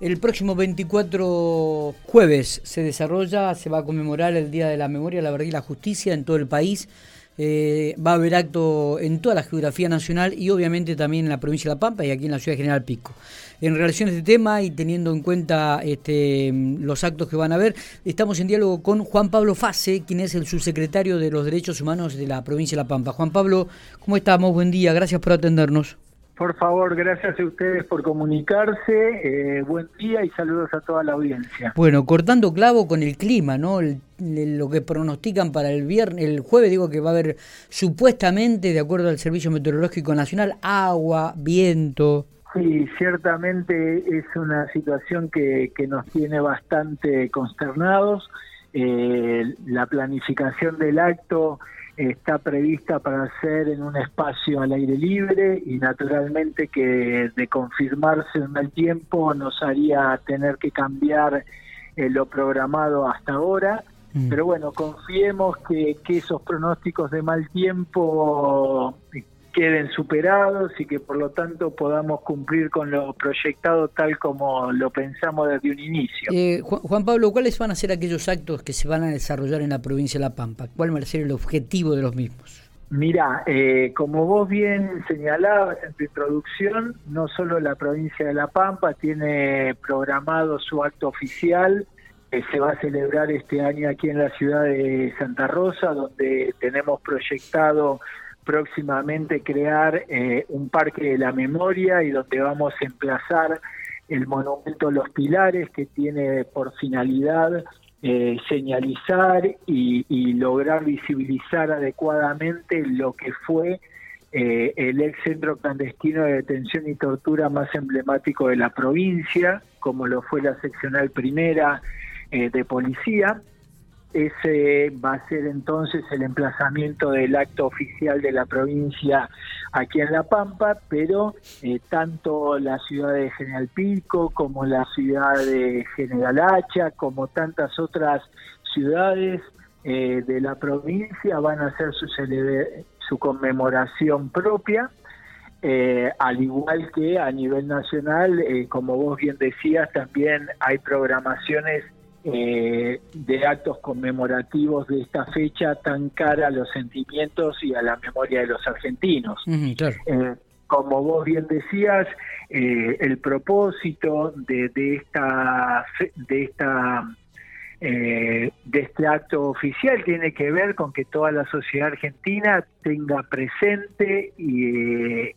El próximo 24 jueves se desarrolla, se va a conmemorar el Día de la Memoria, la Verdad y la Justicia en todo el país. Eh, va a haber acto en toda la geografía nacional y obviamente también en la provincia de La Pampa y aquí en la ciudad de General Pico. En relación a este tema y teniendo en cuenta este, los actos que van a haber, estamos en diálogo con Juan Pablo Fase, quien es el subsecretario de los Derechos Humanos de la provincia de La Pampa. Juan Pablo, ¿cómo estamos? Buen día, gracias por atendernos. Por favor, gracias a ustedes por comunicarse. Eh, buen día y saludos a toda la audiencia. Bueno, cortando clavo con el clima, ¿no? lo que pronostican para el viernes, el jueves, digo que va a haber supuestamente, de acuerdo al Servicio Meteorológico Nacional, agua, viento. Sí, ciertamente es una situación que, que nos tiene bastante consternados. Eh, la planificación del acto está prevista para ser en un espacio al aire libre y naturalmente que de confirmarse en el tiempo nos haría tener que cambiar eh, lo programado hasta ahora. Mm. Pero bueno, confiemos que, que esos pronósticos de mal tiempo queden superados y que por lo tanto podamos cumplir con lo proyectado tal como lo pensamos desde un inicio. Eh, Juan, Pablo, ¿cuáles van a ser aquellos actos que se van a desarrollar en la provincia de La Pampa? ¿Cuál va a ser el objetivo de los mismos? Mira, eh, como vos bien señalabas en tu introducción, no solo la provincia de La Pampa tiene programado su acto oficial, que se va a celebrar este año aquí en la ciudad de Santa Rosa, donde tenemos proyectado próximamente crear eh, un parque de la memoria y donde vamos a emplazar el monumento Los Pilares que tiene por finalidad eh, señalizar y, lograr visibilizar adecuadamente lo que fue eh, el ex centro clandestino de detención y tortura más emblemático de la provincia, como lo fue la seccional primera de policía. Ese va a ser entonces el emplazamiento del acto oficial de la provincia aquí en La Pampa, pero eh, tanto la ciudad de General Pico como la ciudad de General Hacha, como tantas otras ciudades eh, de la provincia van a hacer su, su conmemoración propia. Eh, al igual que a nivel nacional, como vos bien decías, también hay programaciones eh, de actos conmemorativos de esta fecha tan cara a los sentimientos y a la memoria de los argentinos. Eh, como vos bien decías, eh, el propósito de, de esta de esta de este acto oficial tiene que ver con que toda la sociedad argentina tenga presente y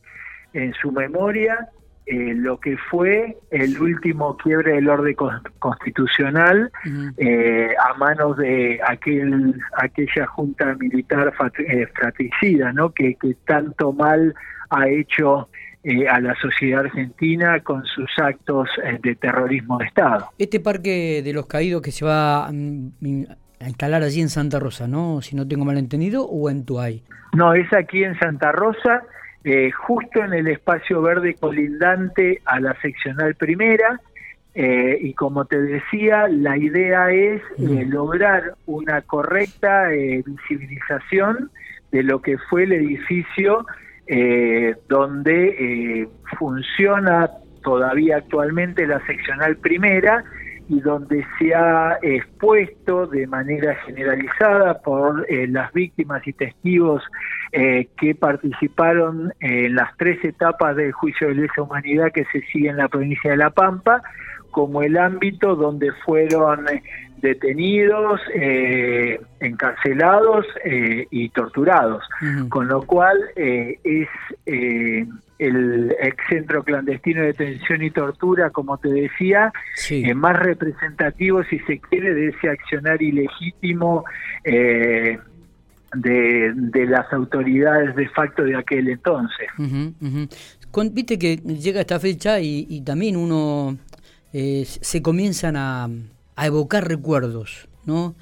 en su memoria eh, lo que fue el último quiebre del orden constitucional eh, a manos de aquel aquella junta militar eh, fratricida, ¿no? Que, tanto mal ha hecho a la sociedad argentina con sus actos de terrorismo de Estado. Este parque de los caídos que se va mm, a instalar allí en Santa Rosa, ¿no? Si no tengo mal entendido, o en Tuay. No, es aquí en Santa Rosa eh, justo en el espacio verde colindante a la seccional primera. Eh, y como te decía, la idea es eh, lograr una correcta visibilización de lo que fue el edificio donde funciona todavía actualmente la seccional primera y donde se ha expuesto de manera generalizada por eh, las víctimas y testigos eh, que participaron en las tres etapas del juicio de lesa humanidad que se sigue en la provincia de La Pampa, como el ámbito donde fueron detenidos, eh, encarcelados y torturados, con lo cual es el ex centro clandestino de detención y tortura, como te decía, eh, más representativo, si se quiere, de ese accionar ilegítimo eh, de, las autoridades de facto de aquel entonces. Viste que llega esta fecha y, también uno eh, se comienzan a, a, evocar recuerdos, ¿no?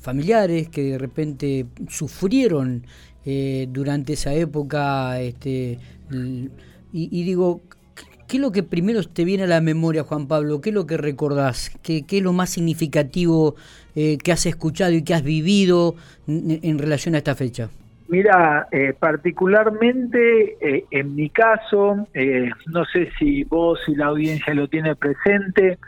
familiares que de repente sufrieron eh, durante esa época. Este, y, digo, ¿qué es lo que primero te viene a la memoria, Juan Pablo? ¿Qué es lo que recordás? ¿Qué, qué es lo más significativo eh, que has escuchado y que has vivido en, relación a esta fecha? Mira, eh, particularmente eh, en mi caso, eh, no sé si vos y la audiencia lo tiene presente,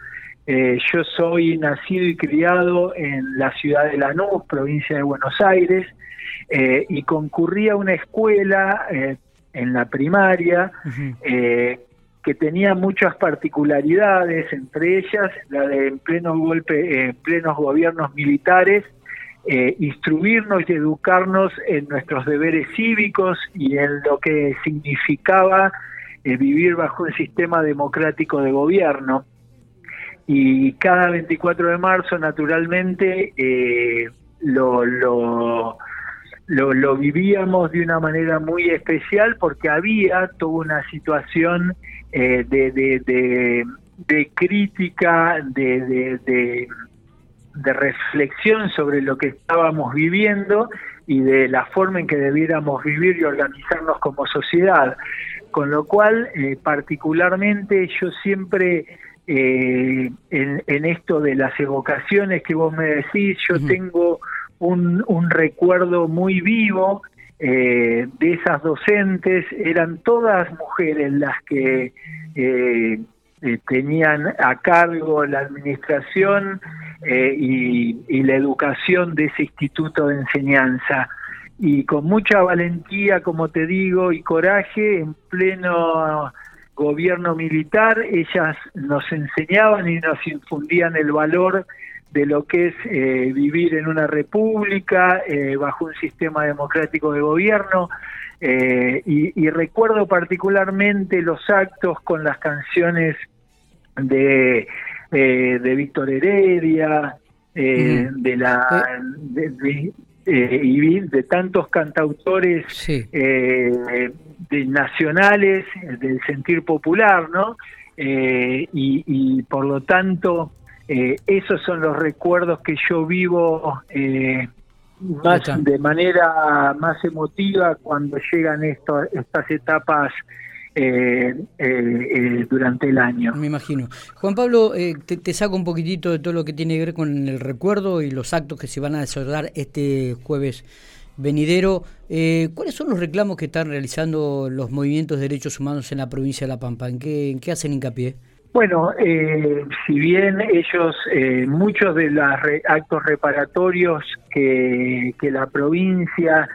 yo soy nacido y criado en la ciudad de Lanús, provincia de Buenos Aires, y concurrí a una escuela en la primaria que tenía muchas particularidades, entre ellas la de en plenos golpe, en plenos gobiernos militares, eh, instruirnos y educarnos en nuestros deberes cívicos y en lo que significaba eh, vivir bajo un sistema democrático de gobierno. Y cada 24 de marzo, naturalmente, eh, lo, lo, lo, vivíamos de una manera muy especial porque había toda una situación de, de, de, crítica, de, de reflexión sobre lo que estábamos viviendo y de la forma en que debiéramos vivir y organizarnos como sociedad. Con lo cual, eh, particularmente, yo siempre eh, en, esto de las evocaciones que vos me decís, yo tengo un, un, recuerdo muy vivo eh, de esas docentes, eran todas mujeres las que tenían a cargo la administración eh, y, la educación de ese instituto de enseñanza. Y con mucha valentía, como te digo, y coraje, en pleno gobierno militar, ellas nos enseñaban y nos infundían el valor de lo que es eh, vivir en una república eh, bajo un sistema democrático de gobierno. y, recuerdo particularmente los actos con las canciones de eh, de Víctor Heredia, eh, de la de, eh, y de tantos cantautores de nacionales del sentir popular, ¿no? Y, por lo tanto esos son los recuerdos que yo vivo más de manera más emotiva cuando llegan estas etapas eh, eh, eh, durante el año. Me imagino. Juan Pablo, eh, te, saco un poquitito de todo lo que tiene que ver con el recuerdo y los actos que se van a desarrollar este jueves venidero. ¿Cuáles son los reclamos que están realizando los movimientos de derechos humanos en la provincia de La Pampa? ¿En qué, hacen hincapié? Bueno, si bien ellos, muchos de los actos reparatorios que, que la provincia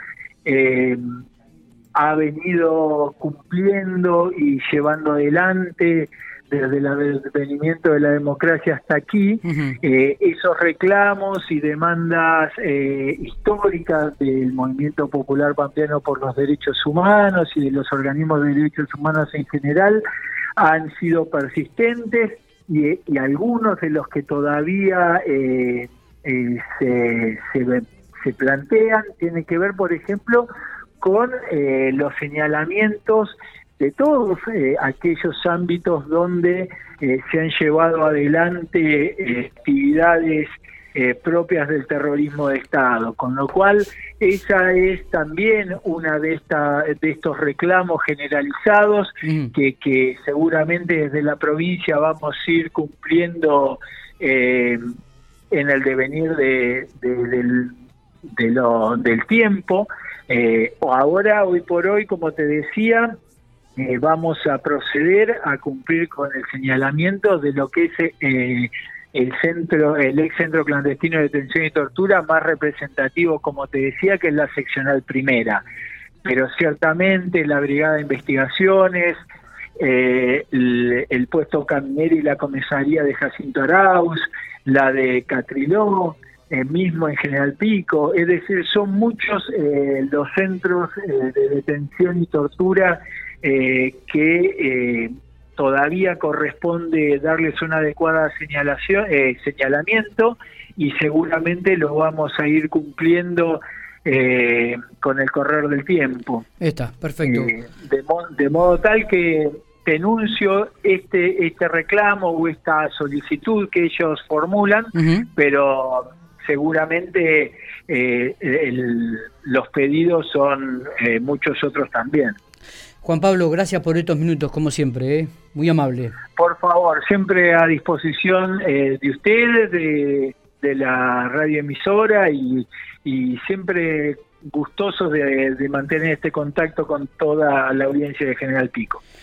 ha venido cumpliendo y llevando adelante desde el advenimiento de la democracia hasta aquí, eh, esos reclamos y demandas eh, históricas del movimiento popular pampeano por los derechos humanos y de los organismos de derechos humanos en general han sido persistentes y, algunos de los que todavía eh, se, se, se plantean tienen que ver, por ejemplo, con eh, los señalamientos de todos eh, aquellos ámbitos donde eh, se han llevado adelante actividades propias del terrorismo de Estado, con lo cual esa es también una de, esta, de estos reclamos generalizados mm. que, que seguramente desde la provincia vamos a ir cumpliendo en el devenir de, del, de lo, del tiempo. Eh, ahora, hoy por hoy, como te decía, eh, vamos a proceder a cumplir con el señalamiento de lo que es eh, el centro, el ex centro clandestino de detención y tortura más representativo, como te decía, que es la seccional primera. Pero ciertamente la brigada de investigaciones, el, el, puesto caminero y la comisaría de Jacinto Arauz, la de Catriló, eh, mismo en General Pico, es decir, son muchos eh, los centros eh, de detención y tortura que todavía corresponde darles una adecuada señalación, señalamiento y seguramente lo vamos a ir cumpliendo con el correr del tiempo. Está, perfecto. De, modo tal que denuncio este este reclamo o esta solicitud que ellos formulan, pero seguramente eh, los pedidos son eh, muchos otros también. Juan Pablo, gracias por estos minutos, como siempre, ¿eh? muy amable. Por favor, siempre a disposición de ustedes, de, la radioemisora y, y siempre gustosos de, de mantener este contacto con toda la audiencia de General Pico.